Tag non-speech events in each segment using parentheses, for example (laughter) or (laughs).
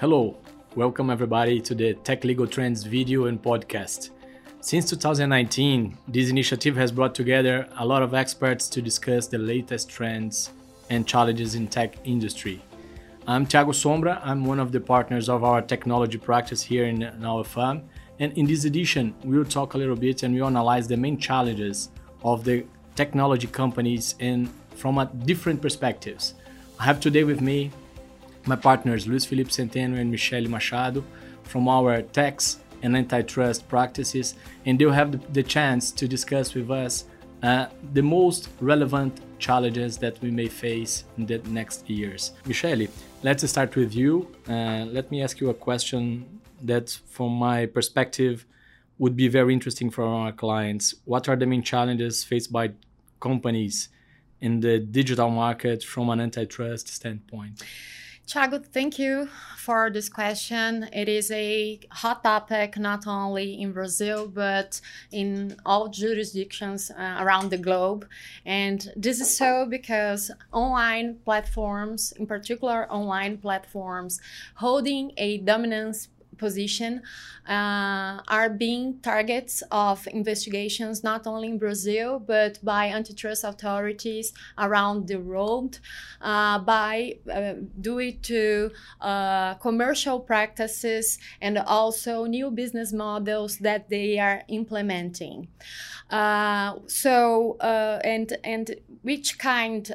Hello, welcome everybody to the Tech Legal Trends video and podcast. Since 2019, this initiative has brought together a lot of experts to discuss the latest trends and challenges in tech industry. I'm Thiago Sombra, I'm one of the partners of our technology practice here in, in our firm, and in this edition, we'll talk a little bit and we'll analyze the main challenges of the technology companies in from a different perspectives. I have today with me my partners Luiz Felipe Centeno and Michelle Machado from our tax and antitrust practices, and they'll have the, the chance to discuss with us uh, the most relevant challenges that we may face in the next years. Michelle, let's start with you. Uh, let me ask you a question that, from my perspective, would be very interesting for our clients. What are the main challenges faced by companies in the digital market from an antitrust standpoint? Thiago, thank you for this question. It is a hot topic not only in Brazil but in all jurisdictions uh, around the globe. And this is so because online platforms, in particular online platforms, holding a dominance position uh, are being targets of investigations not only in Brazil but by antitrust authorities around the world uh, by uh, due to uh, commercial practices and also new business models that they are implementing. Uh, so uh, and and which kind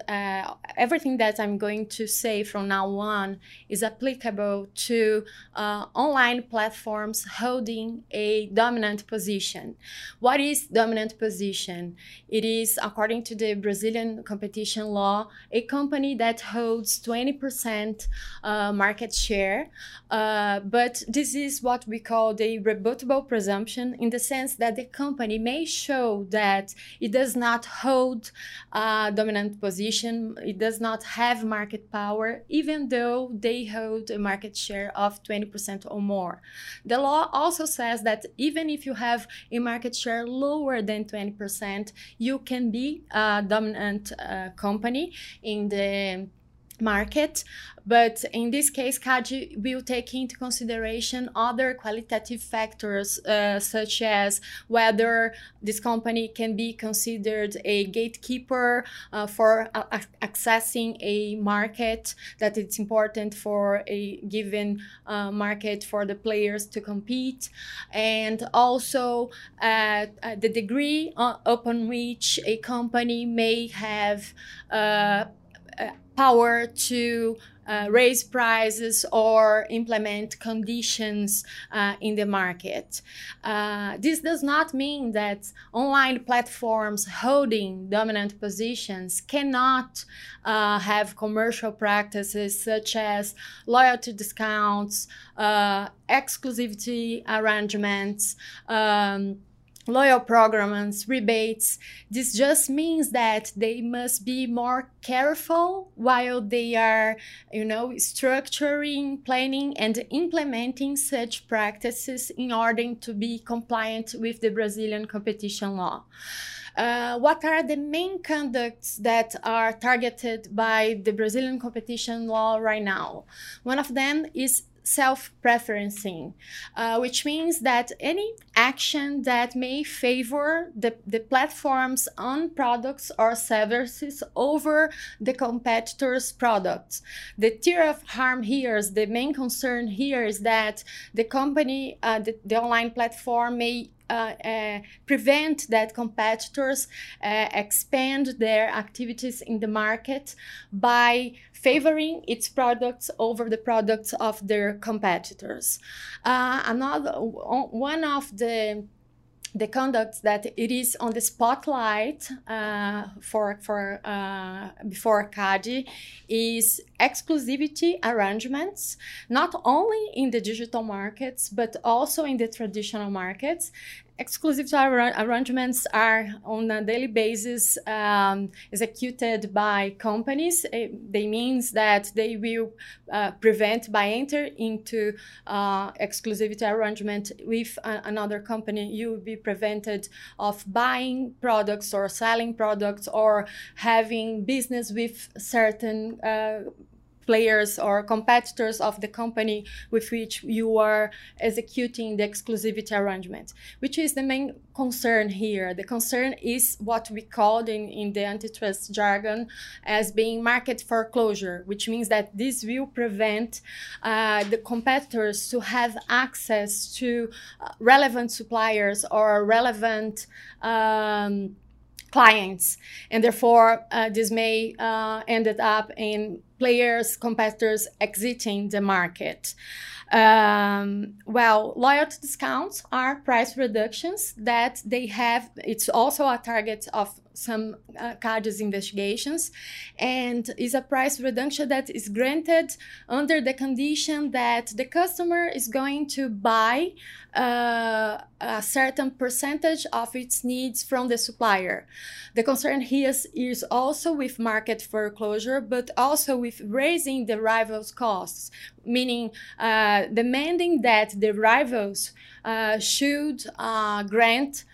everything that I'm going to say from now on is applicable to online online platforms holding a dominant position. What is dominant position? It is, according to the Brazilian competition law, a company that holds 20% uh, market share. Uh, but this is what we call the rebuttable presumption in the sense that the company may show that it does not hold a dominant position, it does not have market power, even though they hold a market share of 20% or more more. The law also says that even if you have a market share lower than 20%, you can be a dominant uh, company in the market. But in this case, CADE will take into consideration other qualitative factors, uh, such as whether this company can be considered a gatekeeper uh, for uh, accessing a market, that it's important for a given uh, market for the players to compete, and also uh, the degree uh, upon which a company may have power to uh, raise prices or implement conditions uh, in the market. Uh, this does not mean that online platforms holding dominant positions cannot uh, have commercial practices such as loyalty discounts, uh, exclusivity arrangements. Um, loyal programs, rebates. This just means that they must be more careful while they are, you know, structuring, planning, and implementing such practices in order to be compliant with the Brazilian competition law. Uh, what are the main conducts that are targeted by the Brazilian competition law right now? One of them is self-preferencing, uh, which means that any action that may favor the, the platform's own products or services over the competitor's products. The tier of harm here is the main concern here is that the company, uh, the, the online platform may uh, uh, prevent that competitors uh, expand their activities in the market by favoring its products over the products of their competitors. Uh, another one of the the conduct that it is on the spotlight for for before CADE is exclusivity arrangements, not only in the digital markets but also in the traditional markets, exclusive ar- arrangements are on a daily basis um, executed by companies. It, uh, they means that they will uh, prevent by enter into uh, exclusivity arrangement with a- another company. You will be prevented of buying products or selling products or having business with certain uh, players or competitors of the company with which you are executing the exclusivity arrangement, which is the main concern here. The concern is what we called in, in the antitrust jargon as being market foreclosure, which means that this will prevent uh, the competitors to have access to uh, relevant suppliers or relevant um, clients and therefore uh, this may uh, ended up in players competitors exiting the market um, well loyalty discounts are price reductions that they have it's also a target of some uh, CADE's investigations and is a price reduction that is granted under the condition that the customer is going to buy uh, a certain percentage of its needs from the supplier. The concern here is, is also with market foreclosure, but also with raising the rivals' costs, meaning uh, demanding that the rivals uh, should uh, grant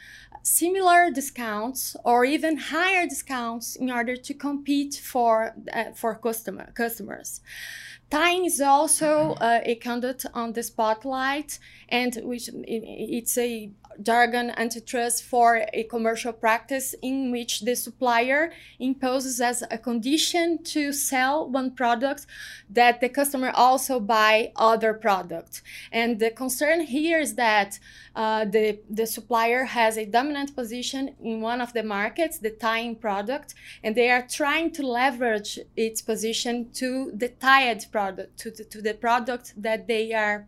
similar discounts or even higher discounts in order to compete for uh, for customer customers. Tying is also uh, a conduct on the spotlight, and which it's a jargon antitrust for a commercial practice in which the supplier imposes as a condition to sell one product that the customer also buy other product. And the concern here is that uh, the, the supplier has a dominant position in one of the markets, the tying product, and they are trying to leverage its position to the tied product, to the, to the product that they are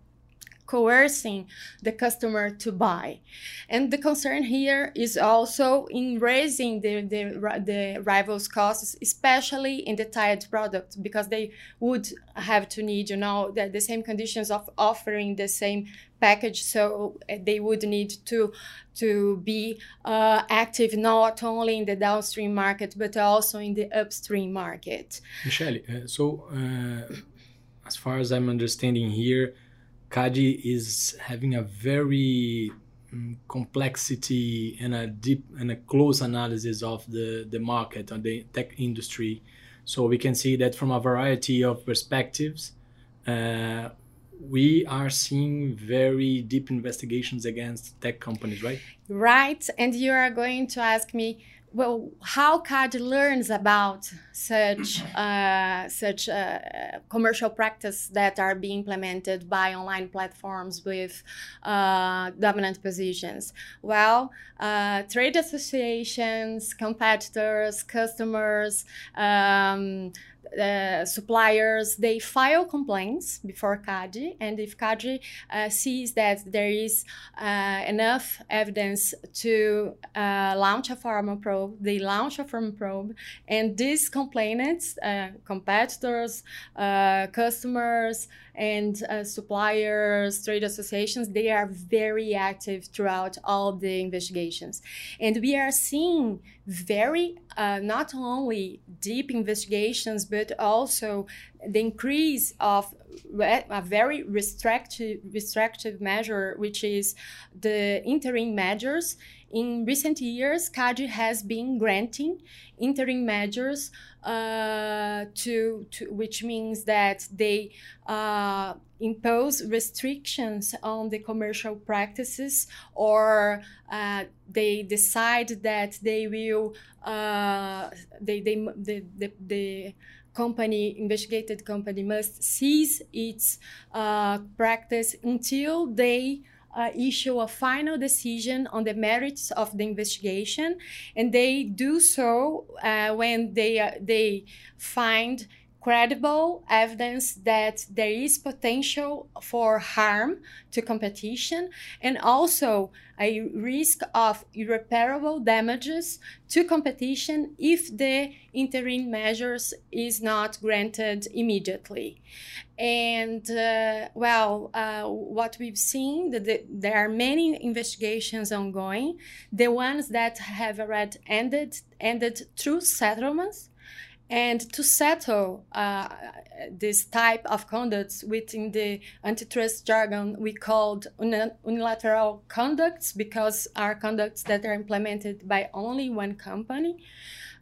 coercing the customer to buy. And the concern here is also in raising the, the, the rivals' costs, especially in the tied product, because they would have to need, you know, the, the same conditions of offering the same package so uh, they would need to to be uh, active not only in the downstream market but also in the upstream market michelle uh, so uh, as far as i'm understanding here CADE is having a very um, complexity and a deep and a close analysis of the, the market and the tech industry. So we can see that from a variety of perspectives, uh, we are seeing very deep investigations against tech companies, right? Right. And you are going to ask me, well, how CADE learns about such uh, such uh, commercial practice that are being implemented by online platforms with uh, dominant positions? Well, uh, trade associations, competitors, customers. Um, uh, suppliers they file complaints before CADE, and if CADE uh, sees that there is uh, enough evidence to launch a pharma probe, they launch a pharma probe, and these complainants, competitors, customers, and uh, suppliers, trade associations, they are very active throughout all the investigations. And we are seeing very, uh, not only deep investigations, but also the increase of a very restrictive, restrictive measure, which is the interim measures. In recent years, CADE has been granting interim measures uh, to, to, which means that they uh, impose restrictions on the commercial practices or uh, they decide that they will uh, they, they the, the, the company investigated company must cease its uh, practice until they uh, issue a final decision on the merits of the investigation, and they do so uh, when they uh, they find credible evidence that there is potential for harm to competition and also a risk of irreparable damages to competition if the interim measures is not granted immediately. And uh, well uh, what we've seen that the, there are many investigations ongoing. The ones that have already ended ended through settlements and to settle uh, this type of conducts within the antitrust jargon, we called unilateral conducts because are conducts that are implemented by only one company.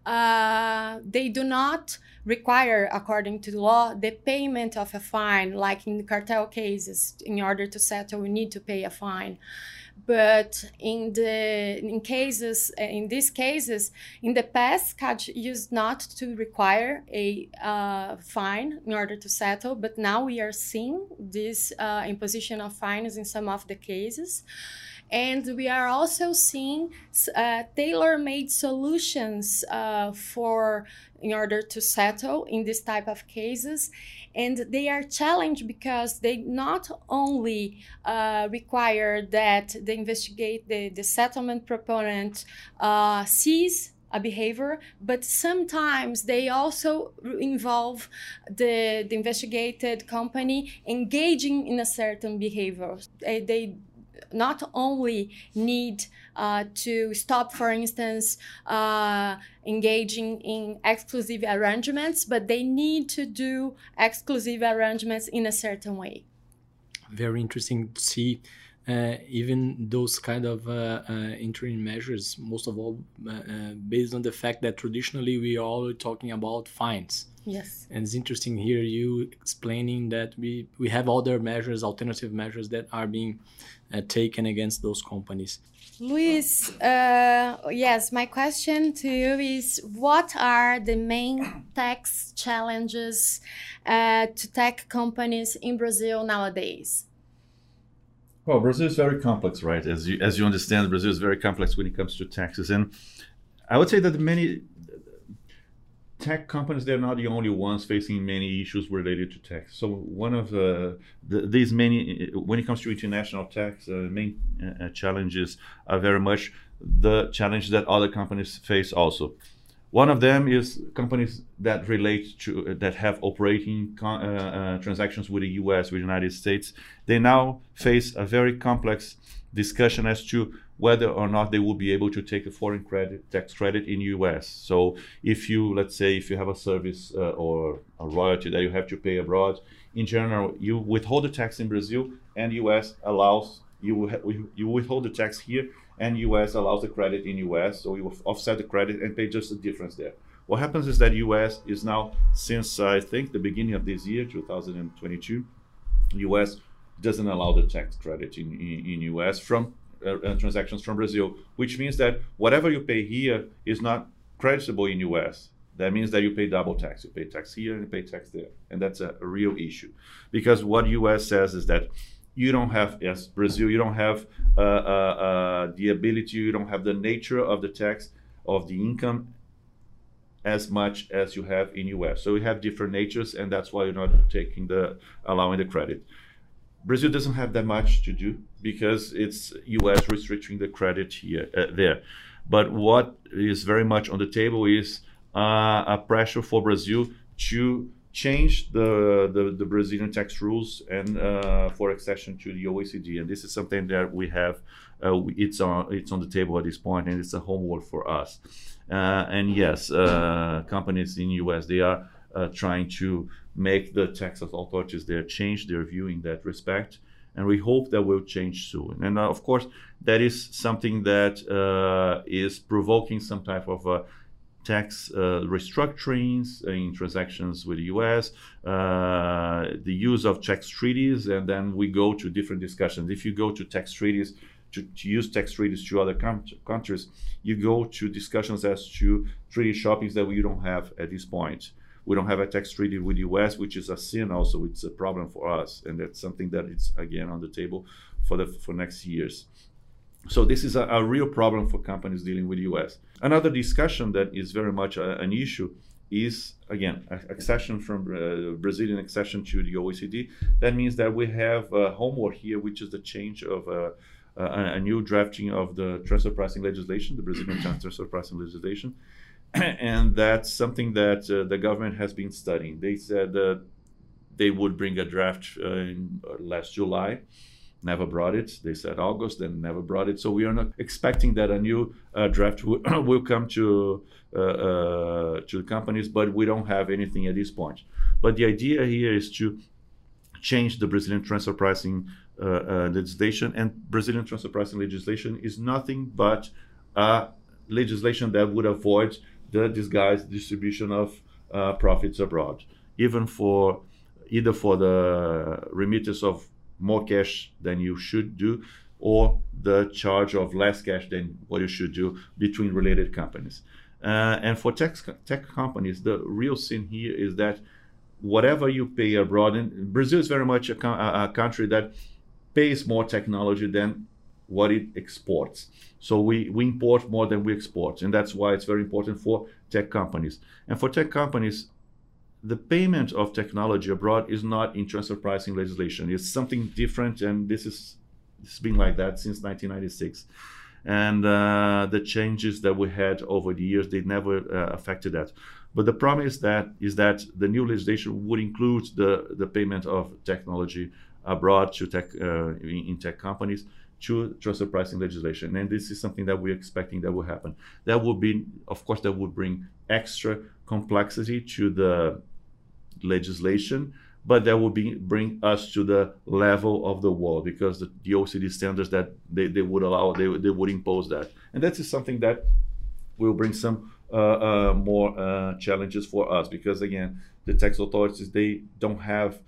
uh, they do not require, according to the law, the payment of a fine, like in the cartel cases. In order to settle, we need to pay a fine but in the in cases in these cases in the past CADE used not to require a uh, fine in order to settle but now we are seeing this uh, imposition of fines in some of the cases and we are also seeing uh, tailor-made solutions uh, for in order to settle in this type of cases and they are challenged because they not only uh, require that the investigate the, the settlement proponent uh, sees a behavior, but sometimes they also involve the, the investigated company engaging in a certain behavior. They, they not only need uh, to stop, for instance, uh, engaging in exclusive arrangements, but they need to do exclusive arrangements in a certain way. Very interesting to see. Uh, even those kind of uh, uh, interim measures, most of all uh, based on the fact that traditionally we are all talking about fines. Yes. And it's interesting here you explaining that we, we have other measures, alternative measures that are being uh, taken against those companies. Luiz, uh, yes, my question to you is what are the main tax challenges uh, to tech companies in Brazil nowadays? Well, Brazil is very complex, right? As you, as you understand, Brazil is very complex when it comes to taxes. And I would say that many tech companies they're not the only ones facing many issues related to tax so one of uh, the, these many when it comes to international tax uh, main uh, challenges are very much the challenge that other companies face also. One of them is companies that relate to that have operating con- uh, uh, transactions with the us with the united states. They now face a very complex discussion as to whether or not they will be able to take a foreign credit tax credit in US. So if you let's say if you have a service uh, or a royalty that you have to pay abroad, in general you withhold the tax in Brazil and US allows you you withhold the tax here and US allows the credit in US, so you offset the credit and pay just the difference there. What happens is that US is now since I think the beginning of this year 2022, US doesn't allow the tax credit in, in, in US from uh, uh, transactions from Brazil, which means that whatever you pay here is not creditable in US. That means that you pay double tax. You pay tax here and you pay tax there, and that's a, real issue, because what US says is that you don't have yes Brazil, you don't have uh, uh, uh, the ability, you don't have the nature of the tax of the income as much as you have in US. So we have different natures, and that's why you're not taking the allowing the credit. Brazil doesn't have that much to do because it's U.S. restricting the credit here uh, there. But what is very much on the table is uh, a pressure for Brazil to change the, the, the Brazilian tax rules and uh, for accession to the OECD. And this is something that we have. Uh, it's on it's on the table at this point, and it's a homework for us. Uh, and yes, uh, companies in U.S. they are trying to make the tax authorities there change their view in that respect. And we hope that will change soon. And uh, of course, that is something that uh, is provoking some type of uh, tax uh, restructurings in transactions with the US, uh, the use of tax treaties, and then we go to different discussions. If you go to tax treaties, to, to use tax treaties to other com- countries, you go to discussions as to treaty shoppings that we don't have at this point we don't have a tax treaty with the US, which is a sin also. It's a problem for us. And that's something that is, again, on the table for the for next years. So this is a, a real problem for companies dealing with the US. Another discussion that is very much a, an issue is again accession from uh, Brazilian accession to the OECD. That means that we have uh, homework here, which is the change of uh, a, a, new drafting of the transfer pricing legislation, the Brazilian (clears throat) transfer pricing legislation, (clears throat) and that's something that uh, the government has been studying. They said that they would bring a draft uh, in uh, last July, never brought it. They said August, then never brought it. So we are not expecting that a new uh, draft will, (clears throat) will come to uh, uh, to the companies, but we don't have anything at this point. But the idea here is to change the Brazilian transfer pricing legislation, and Brazilian transfer pricing legislation is nothing but legislation that would avoid the disguised distribution of uh, profits abroad, even for either for the remittance of more cash than you should do or the charge of less cash than what you should do between related companies. Uh, and for tech, tech companies, the real sin here is that whatever you pay abroad, and Brazil is very much a, a country that pays more technology than what it exports. So we, we import more than we export. And that's why it's very important for tech companies. And for tech companies, the payment of technology abroad is not in transfer pricing legislation. It's something different, and this is it's been like that since 1996. And uh, the changes that we had over the years, they never uh, affected that. But the promise is that is that the new legislation would include the, the payment of technology abroad to tech uh, in, in tech companies to transfer pricing legislation. And this is something that we're expecting that will happen. That will be, of course, that would bring extra complexity to the legislation, but that will be bring us to the level of the world because the, the OECD standards that they, they would allow, they, they would impose that. And that is something that will bring some uh, uh, more uh, challenges for us because again, the tax authorities, they don't have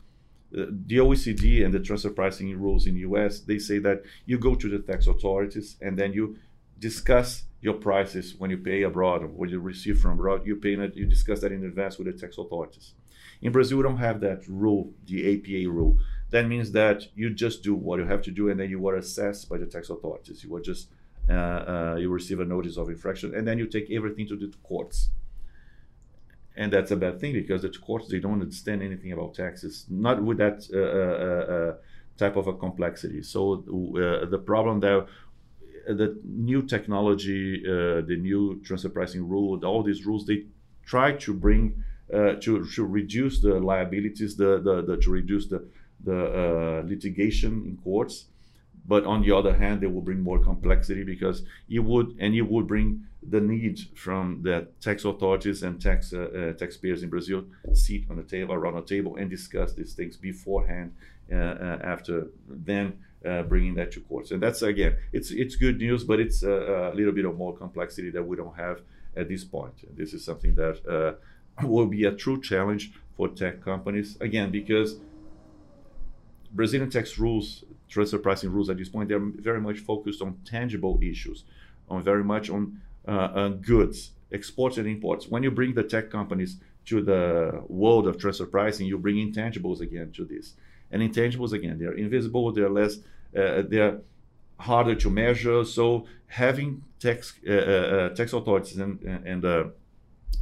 the OECD and the transfer pricing rules in the US, they say that you go to the tax authorities and then you discuss your prices when you pay abroad or what you receive from abroad. You pay you discuss that in advance with the tax authorities. In Brazil, we don't have that rule, the APA rule. That means that you just do what you have to do, and then you are assessed by the tax authorities. You are just uh, uh, you receive a notice of infraction, and then you take everything to the courts and that's a bad thing because the courts they don't understand anything about taxes, not with that uh, uh, uh type of a complexity. So uh, the problem that the new technology, uh, the new transfer pricing rule, all these rules, they try to bring to to reduce the liabilities, the, the, the to reduce the the litigation in courts but on the other hand, they will bring more complexity because you would and you would bring the need from the tax authorities and tax uh, uh, taxpayers in Brazil sit on the table around a table and discuss these things beforehand. Uh, uh after then uh, bringing that to courts, and that's again, it's it's good news, but it's a, a, little bit of more complexity that we don't have at this point. This is something that uh, will be a true challenge for tech companies again because Brazilian tax rules, transfer pricing rules at this point, they're very much focused on tangible issues, on very much on, uh, on goods, exports and imports. When you bring the tech companies to the world of transfer pricing, you bring intangibles again to this. And intangibles again, they're invisible, they're less, uh, they're harder to measure. So having tax uh, uh, uh tax authorities and and uh,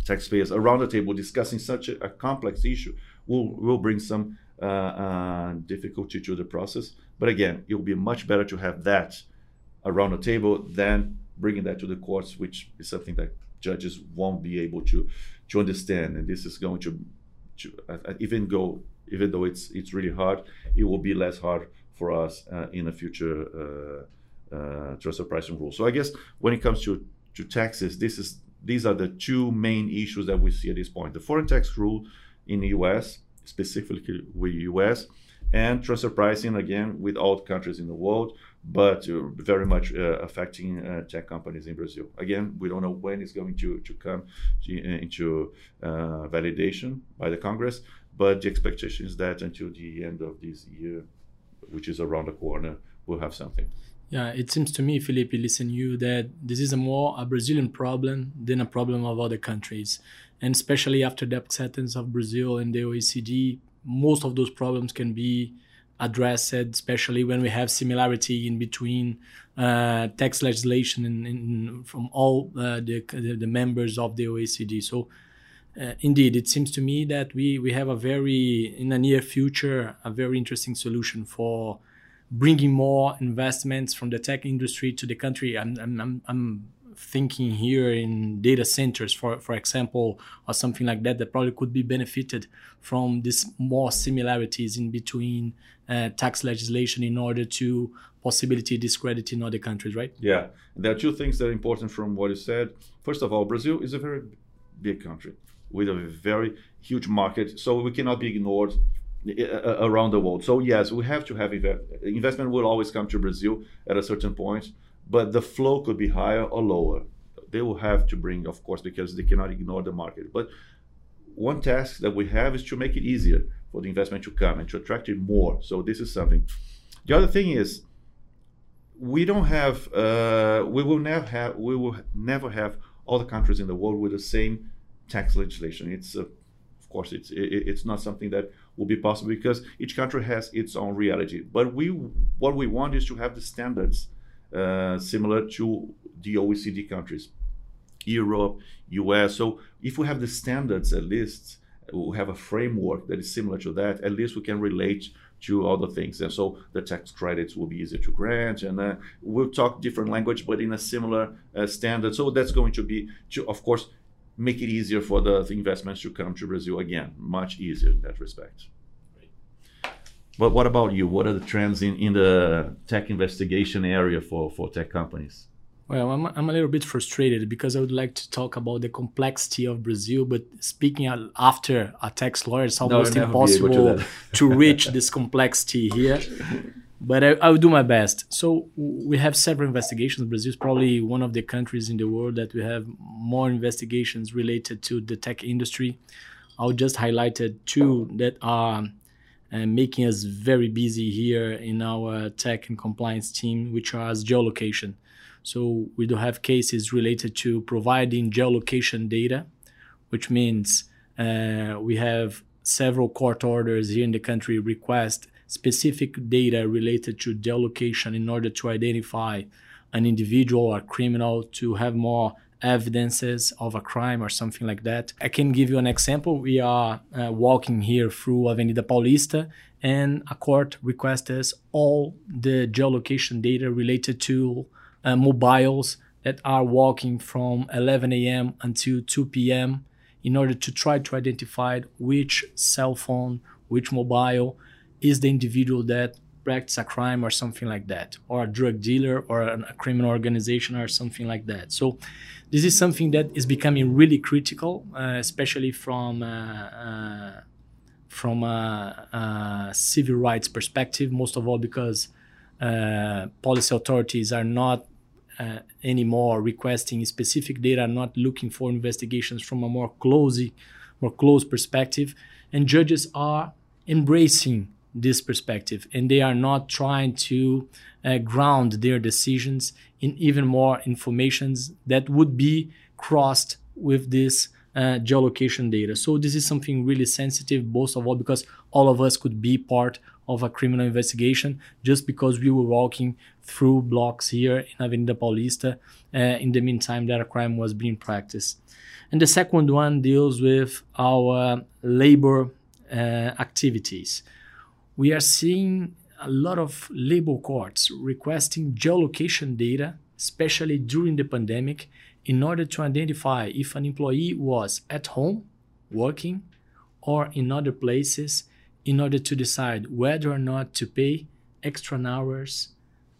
taxpayers around the table discussing such a, a complex issue will will bring some uh, uh, difficulty to the process. But again, it will be much better to have that around the table than bringing that to the courts, which is something that judges won't be able to to understand. And this is going to, to uh, even go even though it's it's really hard, it will be less hard for us uh, in a future uh, uh, transfer pricing rule. So I guess when it comes to to taxes, this is these are the two main issues that we see at this point: the foreign tax rule in the U.S specifically with US, and transfer pricing again with all countries in the world, but uh, very much uh, affecting uh, tech companies in Brazil. Again, we don't know when it's going to, to come to, uh, into uh, validation by the Congress, but the expectation is that until the end of this year, which is around the corner, we'll have something. Yeah, it seems to me, Felipe, listen you, that this is a more a Brazilian problem than a problem of other countries. And especially after the acceptance of Brazil and the OECD, most of those problems can be addressed, especially when we have similarity in between uh, tax legislation in, in, from all uh, the, the members of the OECD. So, uh, indeed, it seems to me that we, we have a very, in the near future, a very interesting solution for bringing more investments from the tech industry to the country. I'm, I'm, I'm thinking here in data centers, for, for example, or something like that, that probably could be benefited from this more similarities in between uh, tax legislation in order to possibility discredit in other countries, right? Yeah, there are two things that are important from what you said. First of all, Brazil is a very big country with a very huge market, so we cannot be ignored uh, around the world. So yes, we have to have investment will always come to Brazil at a certain point, but the flow could be higher or lower. they will have to bring, of course, because they cannot ignore the market. But one task that we have is to make it easier for the investment to come and to attract it more. So this is something. The other thing is we don't have uh, we will never have we will never have all the countries in the world with the same tax legislation. It's uh, of course it's it, it's not something that will be possible because each country has its own reality. But we what we want is to have the standards similar to the OECD countries, Europe, US. So if we have the standards at least, we have a framework that is similar to that. At least we can relate to other things. And so the tax credits will be easier to grant, and uh, we'll talk different language, but in a similar uh, standard. So that's going to be, to, of course, make it easier for the, the, investments to come to Brazil again, much easier in that respect. But what about you? What are the trends in, in the tech investigation area for, for tech companies? Well, I'm, I'm a little bit frustrated because I would like to talk about the complexity of Brazil, but speaking after a tax lawyer, it's almost no, impossible to, (laughs) to, reach this complexity here. But I, I, will do my best. So we have several investigations. Brazil is probably one of the countries in the world that we have more investigations related to the tech industry. I'll just highlight two that are uh, making us very busy here in our tech and compliance team, which are geolocation. So we do have cases related to providing geolocation data, which means uh, we have several court orders here in the country request specific data related to geolocation in order to identify an individual or criminal to have more evidences of a crime or something like that. I can give you an example. We are uh, walking here through Avenida Paulista, and a court requests us all the geolocation data related to uh, mobiles that are walking from 11 a.m. until 2 p.m. in order to try to identify which cell phone, which mobile is the individual that practice a crime or something like that, or a drug dealer or a criminal organization or something like that. So, this is something that is becoming really critical, uh, especially from uh, uh, from a, civil rights perspective. Most of all, because uh, policy authorities are not uh, anymore requesting specific data, not looking for investigations from a more closely, more close perspective, and judges are embracing this perspective and they are not trying to uh, ground their decisions in even more informations that would be crossed with this uh, geolocation data. So this is something really sensitive, most of all because all of us could be part of a criminal investigation just because we were walking through blocks here in Avenida Paulista uh, in the meantime that a crime was being practiced. And the second one deals with our labor uh, activities. We are seeing a lot of labor courts requesting geolocation data, especially during the pandemic, in order to identify if an employee was at home, working, or in other places in order to decide whether or not to pay extra hours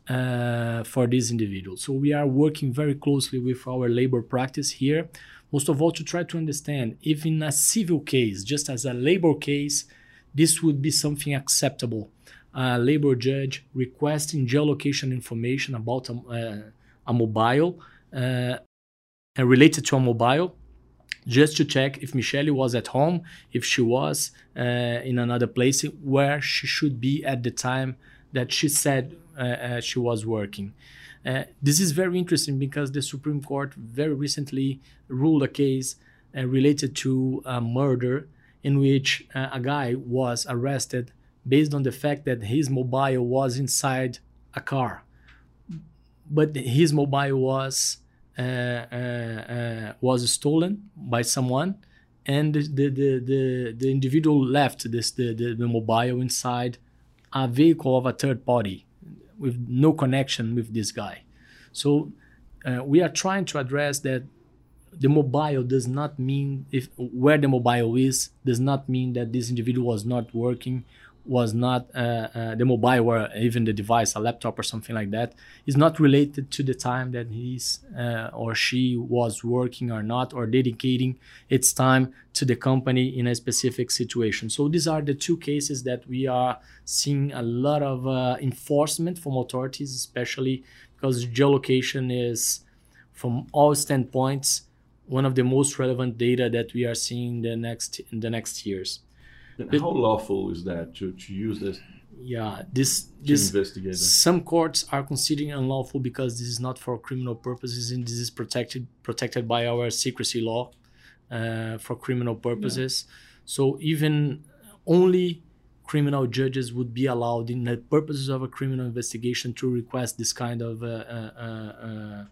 uh, for these individuals. So we are working very closely with our labor practice here, most of all to try to understand if in a civil case, just as a labor case, this would be something acceptable. A labor judge requesting geolocation information about a, uh, a mobile uh, related to a mobile just to check if Michelle was at home, if she was uh, in another place where she should be at the time that she said uh, uh, she was working. Uh, this is very interesting because the Supreme Court very recently ruled a case uh, related to a murder in which uh, a guy was arrested based on the fact that his mobile was inside a car. But his mobile was uh, uh, uh, was stolen by someone, and the, the, the, the individual left this the, the, the mobile inside a vehicle of a third party with no connection with this guy. So uh, we are trying to address that the mobile does not mean if where the mobile is does not mean that this individual was not working was not uh, uh, the mobile or even the device, a laptop or something like that, is not related to the time that he's uh, or she was working or not, or dedicating its time to the company in a specific situation. So these are the two cases that we are seeing a lot of enforcement from authorities, especially because geolocation is from all standpoints, one of the most relevant data that we are seeing in the next in the next years. how lawful is that to, to use this? Yeah, this this some courts are considering unlawful because this is not for criminal purposes and this is protected protected by our secrecy law uh, for criminal purposes. Yeah. So even only criminal judges would be allowed in the purposes of a criminal investigation to request this kind of uh, uh, uh,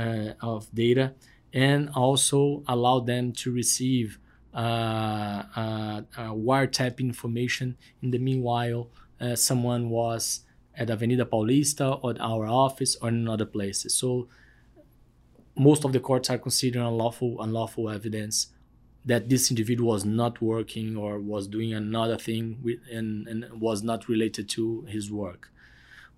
uh of data and also allow them to receive uh, uh, uh wiretap information in the meanwhile uh, someone was at Avenida Paulista or at our office or in other places. So most of the courts are considering unlawful unlawful evidence that this individual was not working or was doing another thing with, and, and was not related to his work.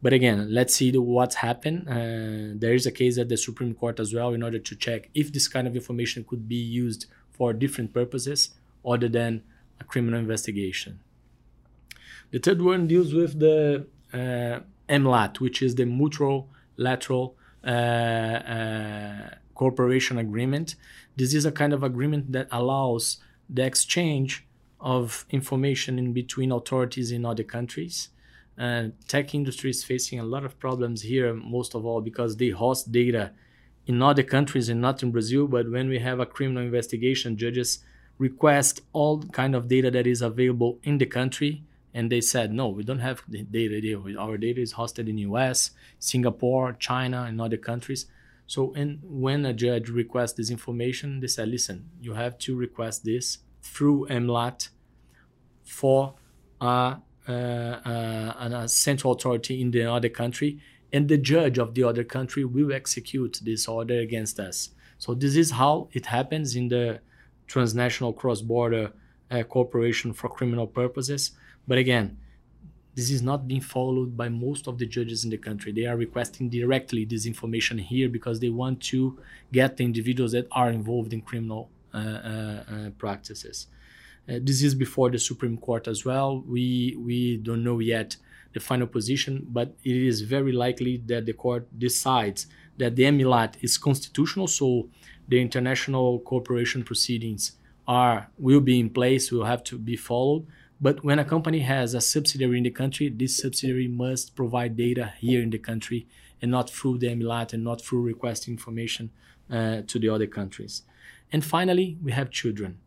But again, let's see what's happened. Uh, there is a case at the Supreme Court as well in order to check if this kind of information could be used for different purposes other than a criminal investigation. The third one deals with the uh, MLAT, which is the Mutual Lateral uh, uh, Cooperation Agreement. This is a kind of agreement that allows the exchange of information in between authorities in other countries. Uh, tech industry is facing a lot of problems here, most of all because they host data in other countries and not in Brazil. But when we have a criminal investigation, judges request all kind of data that is available in the country. And they said no we don't have the data our data is hosted in us singapore china and other countries. So and when a judge requests this information they said listen you have to request this through MLAT for a, uh, uh, a central authority in the other country and the judge of the other country will execute this order against us so this is how it happens in the transnational cross-border uh, cooperation for criminal purposes but again, this is not being followed by most of the judges in the country. They are requesting directly this information here because they want to get the individuals that are involved in criminal uh, uh, uh, practices. Uh, this is before the Supreme Court as well. We we don't know yet the final position, but it is very likely that the court decides that the MLAT is constitutional, so the international cooperation proceedings are will be in place, will have to be followed but when a company has a subsidiary in the country, this subsidiary must provide data here in the country and not through the MLAT and not through requesting information uh, to the other countries. And finally, we have children.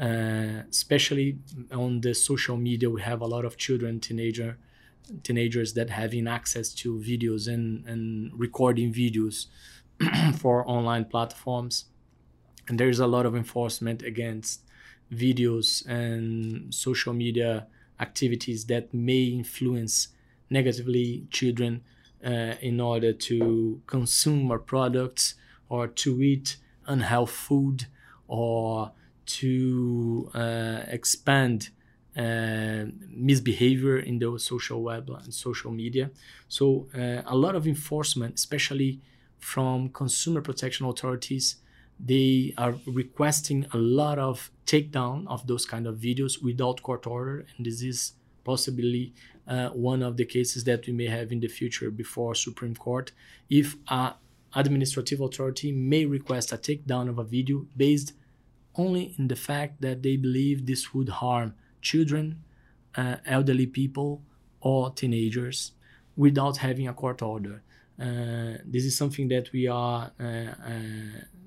Uh, especially on the social media, we have a lot of children, teenager, teenagers that having access to videos and, and recording videos (clears throat) for online platforms. And there's a lot of enforcement against videos and social media activities that may influence negatively children uh, in order to consume our products or to eat unhealthy food or to uh, expand uh, misbehavior in the social web and social media. So, uh, a lot of enforcement, especially from consumer protection authorities, they are requesting a lot of takedown of those kind of videos without court order and this is possibly uh, one of the cases that we may have in the future before supreme court if a administrative authority may request a takedown of a video based only in the fact that they believe this would harm children uh, elderly people or teenagers without having a court order uh, this is something that we are uh, uh,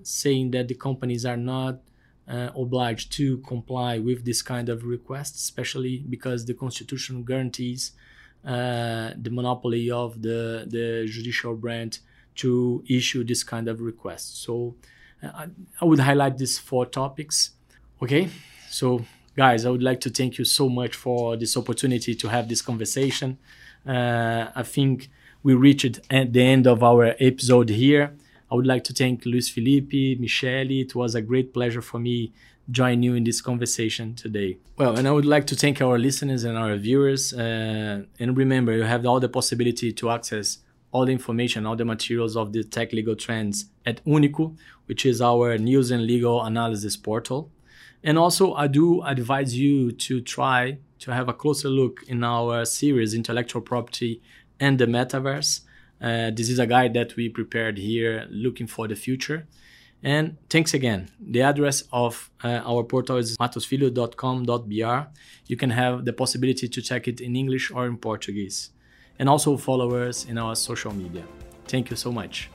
saying that the companies are not uh, obliged to comply with this kind of request, especially because the constitution guarantees the monopoly of the, the judicial branch to issue this kind of request. So uh, I would highlight these four topics. Okay, so guys, I would like to thank you so much for this opportunity to have this conversation. I think we reached at the end of our episode here. I would like to thank Luiz Felipe, Michelle. It was a great pleasure for me join you in this conversation today. Well, and I would like to thank our listeners and our viewers. Uh, and remember, you have all the possibility to access all the information, all the materials of the tech legal trends at Unico, which is our news and legal analysis portal. And also, I do advise you to try to have a closer look in our series, Intellectual Property and the Metaverse. Uh, this is a guide that we prepared here looking for the future. And thanks again. The address of uh, our portal is mattosfilho.com.br. You can have the possibility to check it in English or in Portuguese and also follow us in our social media. Thank you so much.